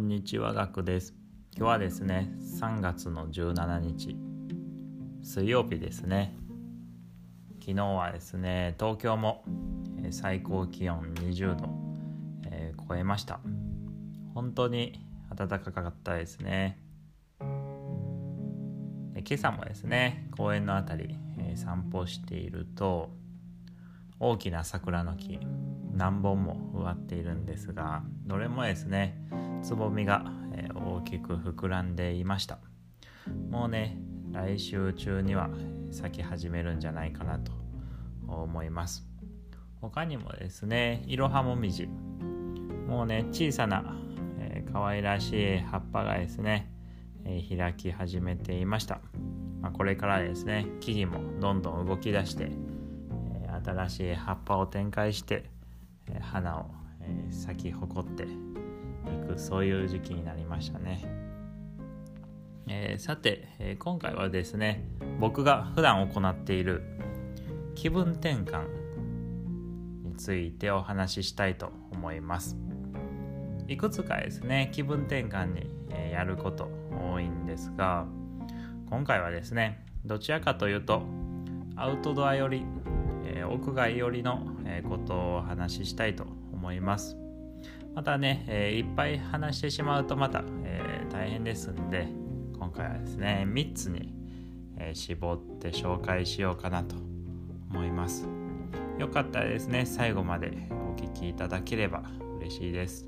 んにちは、ガクです。今日はですね、3月の17日、水曜日ですね。昨日はですね、東京も最高気温20度、えー超えました。本当に暖かかったですね。で今朝もですね、公園のあたり、えー散歩していると、大きな桜の木何本も植わっているんですがどれもですねつぼみがえ大きく膨らんでいました。もうね来週中には咲き始めるんじゃないかなと思います。他にもですねイロハモミジもうね小さな、えー可愛らしい葉っぱがですね、えー開き始めていました、まあ、これからですね木々もどんどん動き出してえー新しい葉っぱを展開して、えー花を、えー咲き誇っていくそういう時期になりましたね、えーさて、えー今回はですね僕が普段行っている気分転換についてお話ししたいと思います。いくつかですね気分転換に、えーやること多いんですが今回はですねどちらかというとアウトドア寄りえー屋外寄りの、えーことをお話ししたいと思います。またね、えいっぱい話してしまうとまた、えー大変ですんで今回はですね3つに、え絞って紹介しようかなと思います。よかったらですね最後までお聞きいただければ嬉しいです。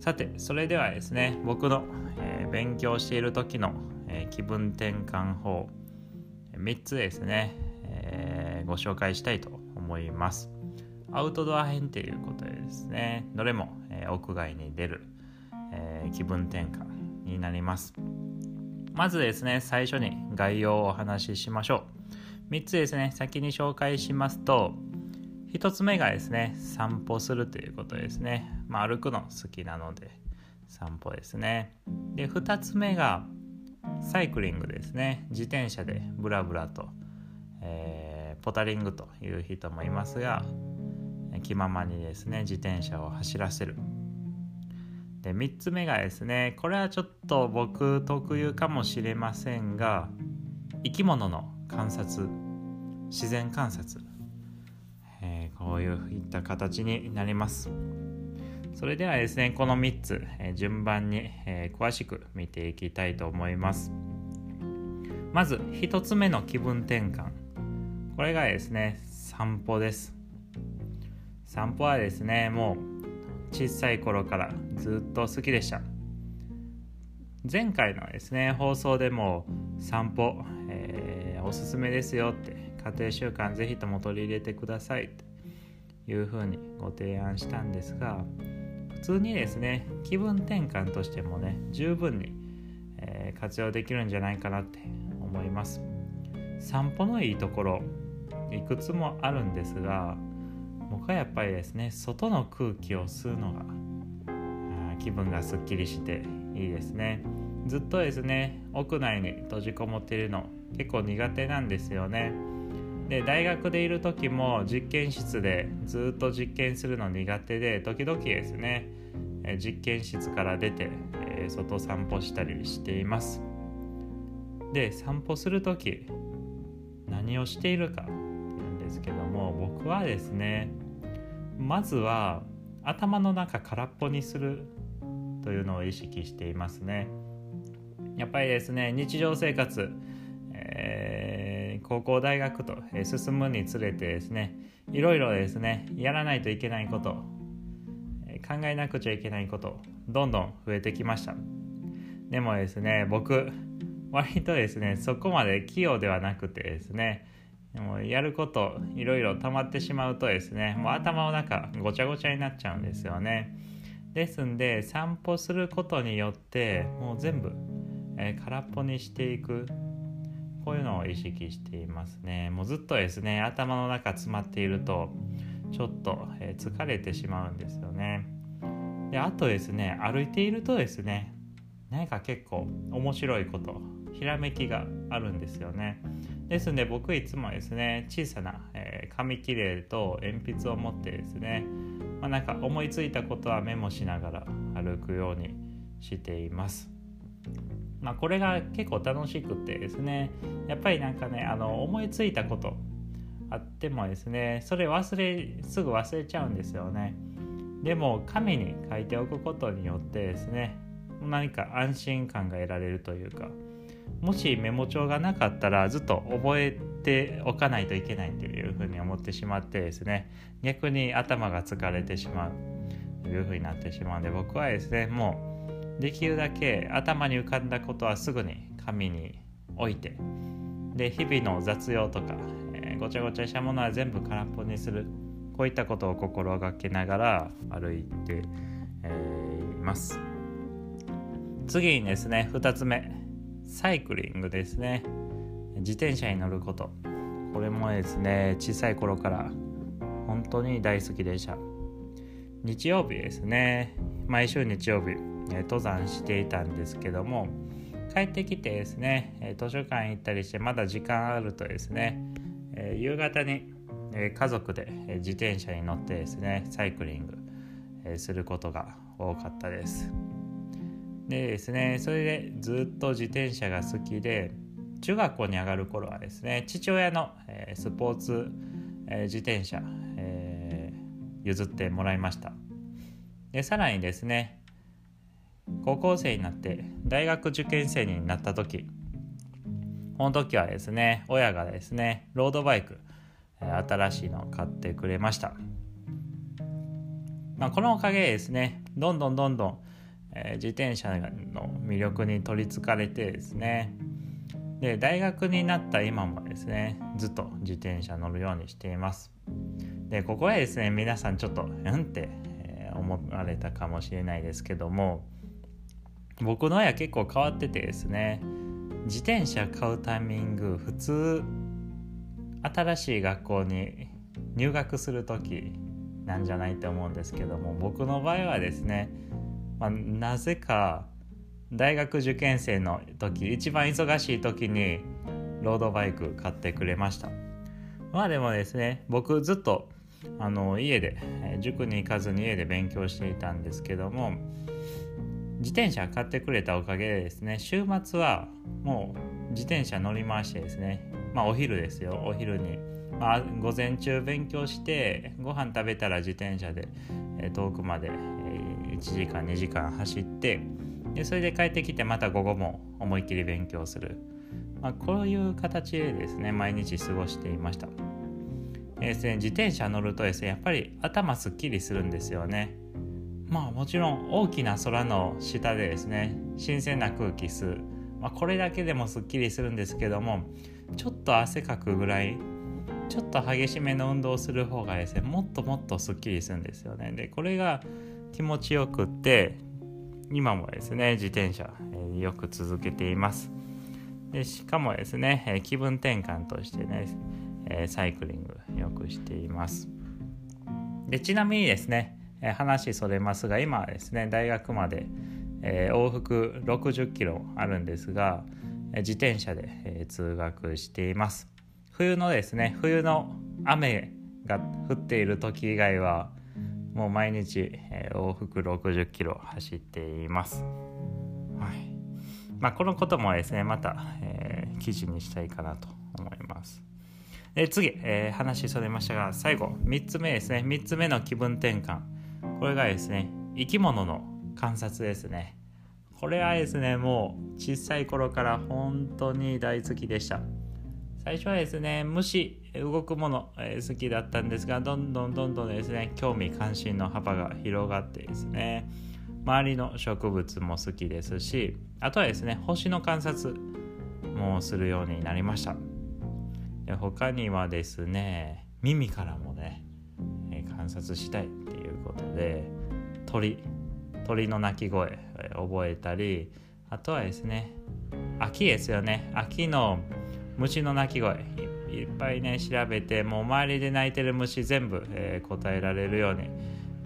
さてそれではですね僕の、えー勉強している時の、えー気分転換法3つですね、えーご紹介したいと思います。アウトドア編ということでですねどれも、えー屋外に出る、えー気分転換になります。まずですね最初に概要をお話ししましょう。3つですね先に紹介しますと1つ目がですね散歩するということですね、まあ、歩くの好きなので散歩ですね。で2つ目がサイクリングですね。自転車でブラブラと、えーポタリングという人もいますが気ままにですね自転車を走らせる。で3つ目がですねこれはちょっと僕特有かもしれませんが生き物の観察。自然観察、えーこういういった形になります。それではですねこの3つ、えー順番に、えー詳しく見ていきたいと思います。まず1つ目の気分転換。これがですね散歩です。散歩はですねもう小さい頃からずっと好きでした。前回のですね放送でも散歩、えーおすすめですよって家庭習慣ぜひとも取り入れてくださいというふうにご提案したんですが普通にですね気分転換としてもね十分に、えー活用できるんじゃないかなって思います。散歩のいいところいくつもあるんですが僕はやっぱりですね外の空気を吸うのが気分がすっきりしていいですね。ずっとですね屋内に閉じこもっているの結構苦手なんですよね。で大学でいる時も実験室でずっと実験するの苦手で時々ですね実験室から出て、外散歩したりしています。で散歩する時何をしているかですけども僕はですねまずは頭の中空っぽにするというのを意識していますね。やっぱりですね日常生活、えー高校大学と進むにつれてですねいろいろですねやらないといけないこと考えなくちゃいけないことどんどん増えてきました。でもですね僕割とですねそこまで器用ではなくてですねもうやることいろいろ溜まってしまうとですねもう頭の中ごちゃごちゃになっちゃうんですよね。ですんで散歩することによってもう全部、えー空っぽにしていく。こういうのを意識していますね。もうずっとですね頭の中詰まっているとちょっと、えー疲れてしまうんですよね。であとですね歩いているとですね何か結構面白いことひらめきがあるんですよね。ですんで僕いつもですね小さな、えー紙切れと鉛筆を持ってですねまあ、なんか思いついたことはメモしながら歩くようにしています。まあ、これが結構楽しくてですねやっぱりなんかねあの思いついたことあってもですねそれ忘れすぐ忘れちゃうんですよねでも紙に書いておくことによってですね何か安心感が得られるというかもしメモ帳がなかったらずっと覚えておかないといけないというふうに思ってしまってですね逆に頭が疲れてしまうというふうになってしまうんで僕はですねもうできるだけ頭に浮かんだことはすぐに紙に置いてで日々の雑用とか、えー、ごちゃごちゃしたものは全部空っぽにするこういったことを心がけながら歩いて、えー、います。次にですね2つ目。サイクリングですね。自転車に乗ること。これもですね小さい頃から本当に大好きでした。日曜日ですね。毎週日曜日登山していたんですけども帰ってきてですね図書館行ったりしてまだ時間あるとですね夕方に家族で自転車に乗ってですねサイクリングすることが多かったです。でですねそれでずっと自転車が好きで中学校に上がる頃はですね父親の、えスポーツ、え自転車、え譲ってもらいました。でさらにですね高校生になって大学受験生になった時この時はですね親がですねロードバイク新しいのを買ってくれました、まあ、このおかげでですねどんどんどんどん、え自転車の魅力に取りつかれてですね。で大学になった今もですねずっと自転車乗るようにしています。でここはですね皆さんちょっとうんって思われたかもしれないですけども僕の親結構変わっててですね自転車買うタイミング普通新しい学校に入学する時なんじゃないと思うんですけども僕の場合はですね、まあ、なぜか大学受験生の時一番忙しい時にロードバイク買ってくれました。まあでもですね僕ずっとあの家で塾に行かずに家で勉強していたんですけども自転車買ってくれたおかげでですね週末はもう自転車乗り回してですねまあお昼ですよお昼に、まあ、午前中勉強してご飯食べたら自転車で遠くまで1時間2時間走ってでそれで帰ってきてまた午後も思いっきり勉強する、まあ、こういう形でですね毎日過ごしていました、えー、自転車乗るとですねやっぱり頭すっきりするんですよね。まあもちろん大きな空の下でですね新鮮な空気吸う、まあ、これだけでもすっきりするんですけどもちょっと汗かくぐらいちょっと激しめの運動をする方がですねもっともっとすっきりするんですよね。でこれが気持ちよくって今もですね自転車、え、よく続けています。でしかもですね、え、気分転換としてね、え、サイクリングよくしています。でちなみにですね、え話それますが今はですね大学まで、え往復60キロあるんですが自転車で、え通学しています。冬のですね冬の雨が降っている時以外はもう毎日、えー、往復60キロ走っています。はい。まあ、このこともですねまた、えー、記事にしたいかなと思います。で次、えー、話それましたが最後3つ目ですね。3つ目の気分転換。これがですね生き物の観察ですね。これはですねもう小さい頃から本当に大好きでした。最初はですね虫。動くもの、えー、好きだったんですがどんどんどんどんですね興味関心の幅が広がってですね周りの植物も好きですしあとはですね星の観察もするようになりました。で他にはですね耳からもね、えー、観察したいっていうことで鳥鳥の鳴き声、えー、覚えたりあとはですね秋ですよね。秋の虫の鳴き声いっぱいね調べてもう周りで鳴いてる虫全部、えー、答えられるように、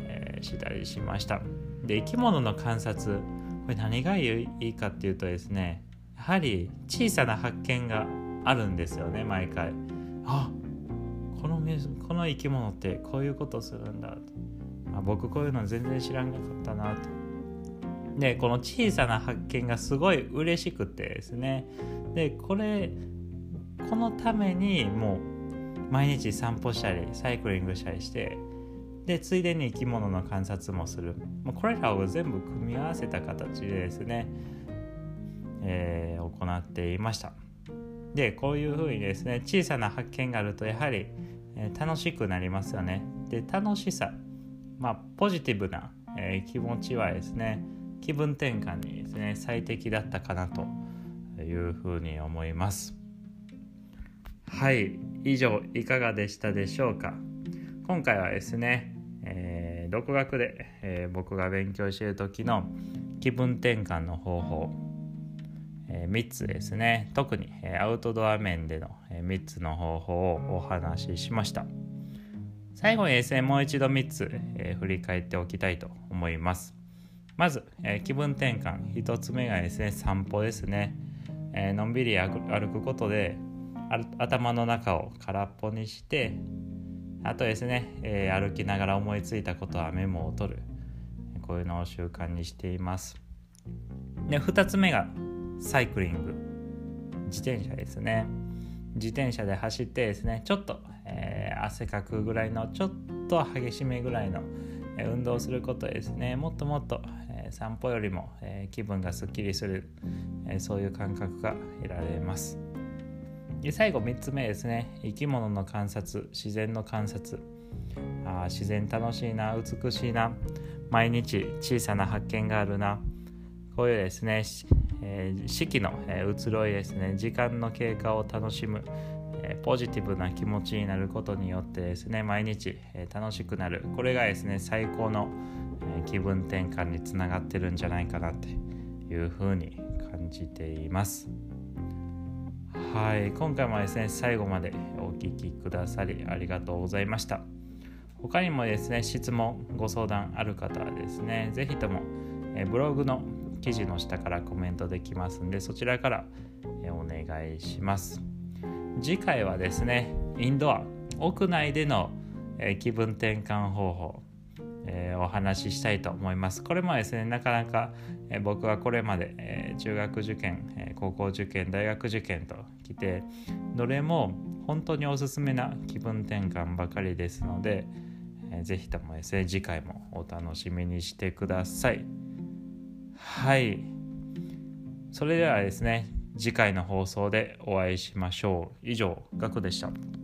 えー、したりしました。で生き物の観察これ何がいいかっていうとですねやはり小さな発見があるんですよね毎回。あこのこの生き物ってこういうことするんだ。あ、僕こういうの全然知らんかったなと。でこの小さな発見がすごい嬉しくてですね。でこれこのためにもう毎日散歩したりサイクリングしたりしてでついでに生き物の観察もする。もうこれらを全部組み合わせた形でですね、えー、行っていました。でこういうふうにですね小さな発見があるとやはり、えー、楽しくなりますよね。で楽しさまあポジティブな、えー、気持ちはですね気分転換にですね最適だったかなというふうに思います。はい以上いかがでしたでしょうか？今回はですね、えー、独学で、えー、僕が勉強している時の気分転換の方法、えー、3つですね。特に、えアウトドア面での、え3つの方法をお話ししました。最後にですねもう一度3つ、え振り返っておきたいと思います。まず、え、気分転換。1つ目がですね散歩ですね、え、のんびり歩くことで頭の中を空っぽにしてあとですね、えー、歩きながら思いついたことはメモを取る。こういうのを習慣にしています。で2つ目がサイクリング。自転車ですね。自転車で走ってですねちょっと、えー、汗かくぐらいのちょっと激しめぐらいの運動することですね。もっともっと、え散歩よりも、え気分がすっきりする、えそういう感覚が得られます。で最後3つ目ですね。生き物の観察自然の観察。あ自然楽しいな美しいな。毎日小さな発見があるな。こういうですね、えー、四季の、え移ろいですね。時間の経過を楽しむ、えポジティブな気持ちになることによってですね毎日、え楽しくなる。これがですね最高の、え気分転換につながってるんじゃないかなっていうふうに感じています。はい今回もですね最後までお聴きくださりありがとうございました他にもですね質問ご相談ある方はですね是非ともブログの記事の下からコメントできますんでそちらからお願いします。次回はですねインドア屋内での、気分転換方法、えー、お話ししたいと思います。これもですねなかなか、えー、僕はこれまで、え中学受験、え高校受験大学受験と来てどれも本当におすすめな気分転換ばかりですので、えー、ぜひともですね次回もお楽しみにしてください。はい。それではですね次回の放送でお会いしましょう。以上ガクでした。